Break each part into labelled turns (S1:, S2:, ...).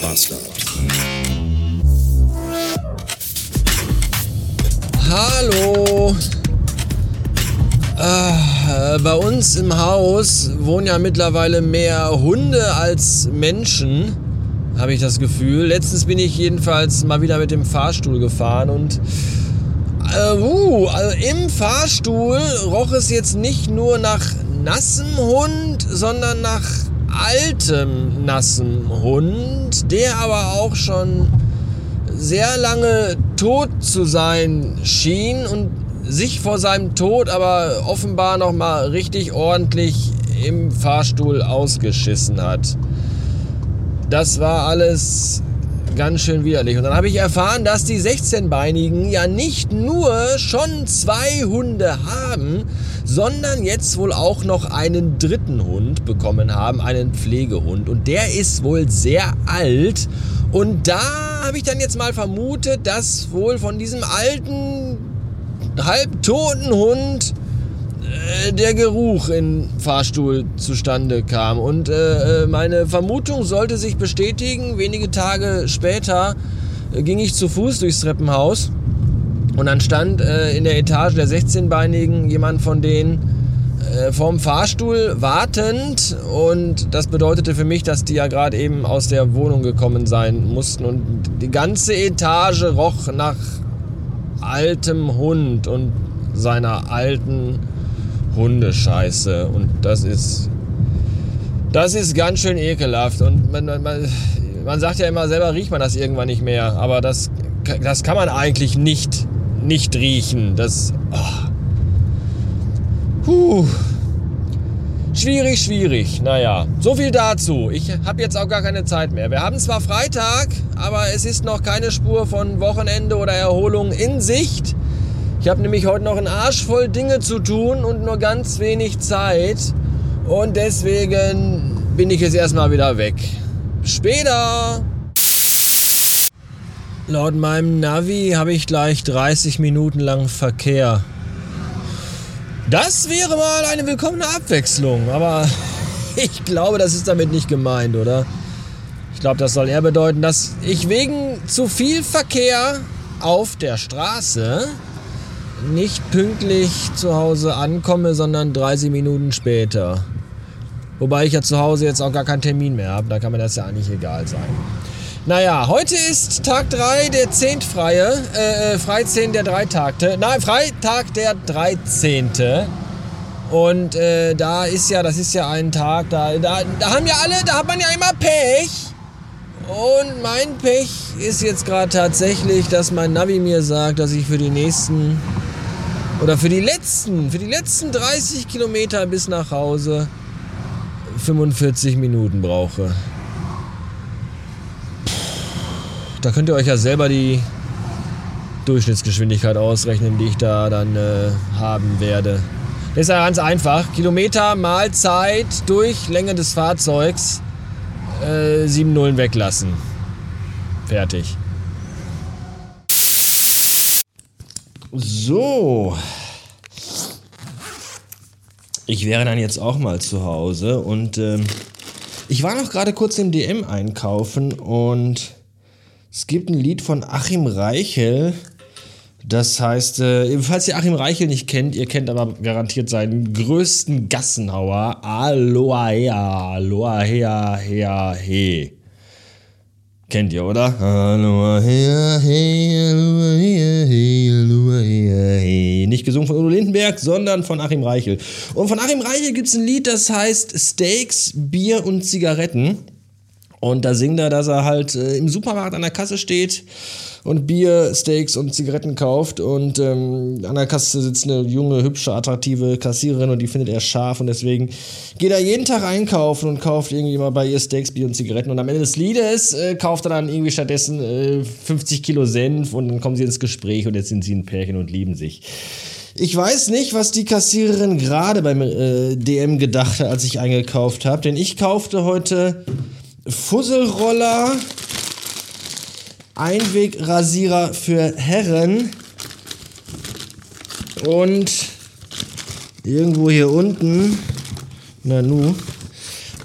S1: Bastard.
S2: Hallo. Äh, bei uns im Haus wohnen ja mittlerweile mehr Hunde als Menschen, habe ich das Gefühl. Letztens bin ich jedenfalls mal wieder mit dem Fahrstuhl gefahren und äh, uh, also im Fahrstuhl roch es jetzt nicht nur nach nassem Hund, sondern nach altem nassem Hund, der aber auch schon sehr lange tot zu sein schien und sich vor seinem Tod aber offenbar noch mal richtig ordentlich im Fahrstuhl ausgeschissen hat. Das war alles ganz schön widerlich. Und dann habe ich erfahren, dass die 16-Beinigen ja nicht nur schon zwei Hunde haben, sondern jetzt wohl auch noch einen dritten Hund bekommen haben, einen Pflegehund. Und der ist wohl sehr alt. Und da habe ich dann jetzt mal vermutet, dass wohl von diesem alten, halbtoten Hund der Geruch im Fahrstuhl zustande kam. Und äh, äh, meine Vermutung sollte sich bestätigen. Wenige Tage später äh, ging ich zu Fuß durchs Treppenhaus und dann stand äh, in der Etage der 16-Beinigen jemand von denen äh, vorm Fahrstuhl wartend und das bedeutete für mich, dass die ja gerade eben aus der Wohnung gekommen sein mussten und die ganze Etage roch nach altem Hund und seiner alten Hundescheiße und das ist das ist ganz schön ekelhaft und man, man, man sagt ja immer selber riecht man das irgendwann nicht mehr, aber das, das kann man eigentlich nicht nicht riechen. Das oh. Puh. Schwierig, schwierig. Naja, so viel dazu. Ich habe jetzt auch gar keine Zeit mehr. Wir haben zwar Freitag, aber es ist noch keine Spur von Wochenende oder Erholung in Sicht. Ich habe nämlich heute noch einen Arsch voll Dinge zu tun und nur ganz wenig Zeit. Und deswegen bin ich jetzt erstmal wieder weg. Später! Laut meinem Navi habe ich gleich 30 Minuten lang Verkehr. Das wäre mal eine willkommene Abwechslung, aber ich glaube, das ist damit nicht gemeint, oder? Ich glaube, das soll eher bedeuten, dass ich wegen zu viel Verkehr auf der Straße nicht pünktlich zu Hause ankomme, sondern 30 Minuten später. Wobei ich ja zu Hause jetzt auch gar keinen Termin mehr habe, da kann mir das ja eigentlich egal sein. Naja, heute ist Tag 3 der Zehntfreie, äh, Freizehn der Dreitagte. Nein, Freitag der 13. Und äh, da ist ja, das ist ja ein Tag, da, da, da haben ja alle, da hat man ja immer Pech. Und mein Pech ist jetzt gerade tatsächlich, dass mein Navi mir sagt, dass ich für die nächsten oder für die letzten, für die letzten 30 Kilometer bis nach Hause 45 Minuten brauche. Da könnt ihr euch ja selber die Durchschnittsgeschwindigkeit ausrechnen, die ich da dann äh, haben werde. Das ist ja ganz einfach. Kilometer mal Zeit durch Länge des Fahrzeugs. Äh, sieben Nullen weglassen. Fertig. So. Ich wäre dann jetzt auch mal zu Hause und ähm, ich war noch gerade kurz im DM einkaufen und es gibt ein Lied von Achim Reichel. Das heißt, äh, falls ihr Achim Reichel nicht kennt, ihr kennt aber garantiert seinen größten Gassenhauer. Aloha, aloha, hea, he. Kennt ihr, oder? Aloha, hea, he, aloha, hea, he, aloha, he. Nicht gesungen von Udo Lindenberg, sondern von Achim Reichel. Und von Achim Reichel gibt es ein Lied, das heißt Steaks, Bier und Zigaretten. Und da singt er, dass er halt äh, im Supermarkt an der Kasse steht und Bier, Steaks und Zigaretten kauft. Und ähm, an der Kasse sitzt eine junge, hübsche, attraktive Kassiererin und die findet er scharf. Und deswegen geht er jeden Tag einkaufen und kauft irgendwie mal bei ihr Steaks, Bier und Zigaretten. Und am Ende des Liedes äh, kauft er dann irgendwie stattdessen äh, 50 Kilo Senf und dann kommen sie ins Gespräch und jetzt sind sie ein Pärchen und lieben sich. Ich weiß nicht, was die Kassiererin gerade beim äh, DM gedacht hat, als ich eingekauft habe, denn ich kaufte heute Fusselroller, Einwegrasierer für Herren und irgendwo hier unten, na nu,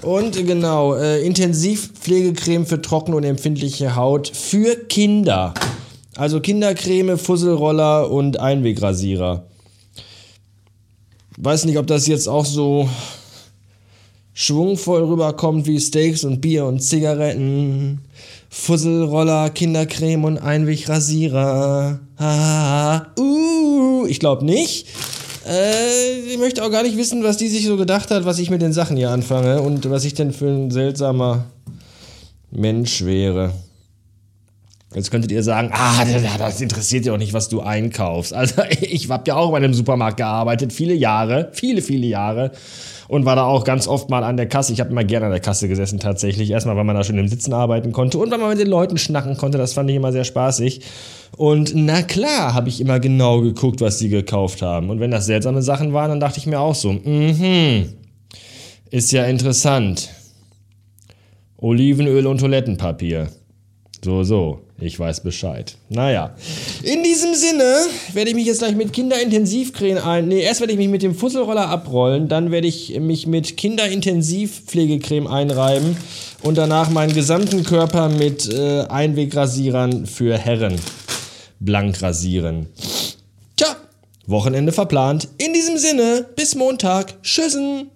S2: Und genau, äh, Intensivpflegecreme für trockene und empfindliche Haut für Kinder. Also Kindercreme, Fusselroller und Einwegrasierer. Weiß nicht, ob das jetzt auch so schwungvoll rüberkommt wie Steaks und Bier und Zigaretten. Fusselroller, Kindercreme und Einwegrasierer. Ha, uh, ich glaube nicht. Äh, ich möchte auch gar nicht wissen, was die sich so gedacht hat, was ich mit den Sachen hier anfange und was ich denn für ein seltsamer Mensch wäre. Jetzt könntet ihr sagen, ah, das interessiert ja auch nicht, was du einkaufst. Also ich habe ja auch bei einem Supermarkt gearbeitet, viele Jahre, viele, viele Jahre und war da auch ganz oft mal an der Kasse. Ich habe immer gerne an der Kasse gesessen tatsächlich. Erstmal, weil man da schon im Sitzen arbeiten konnte und weil man mit den Leuten schnacken konnte. Das fand ich immer sehr spaßig. Und na klar, habe ich immer genau geguckt, was die gekauft haben. Und wenn das seltsame Sachen waren, dann dachte ich mir auch so, mhm, ist ja interessant. Olivenöl und Toilettenpapier. So, so. Ich weiß Bescheid. Naja. In diesem Sinne werde ich mich jetzt gleich mit Kinderintensivcreme ein. Nee, erst werde ich mich mit dem Fusselroller abrollen, dann werde ich mich mit Kinderintensivpflegecreme einreiben und danach meinen gesamten Körper mit äh, Einwegrasierern für Herren blank rasieren. Tja, Wochenende verplant. In diesem Sinne, bis Montag. Tschüssen.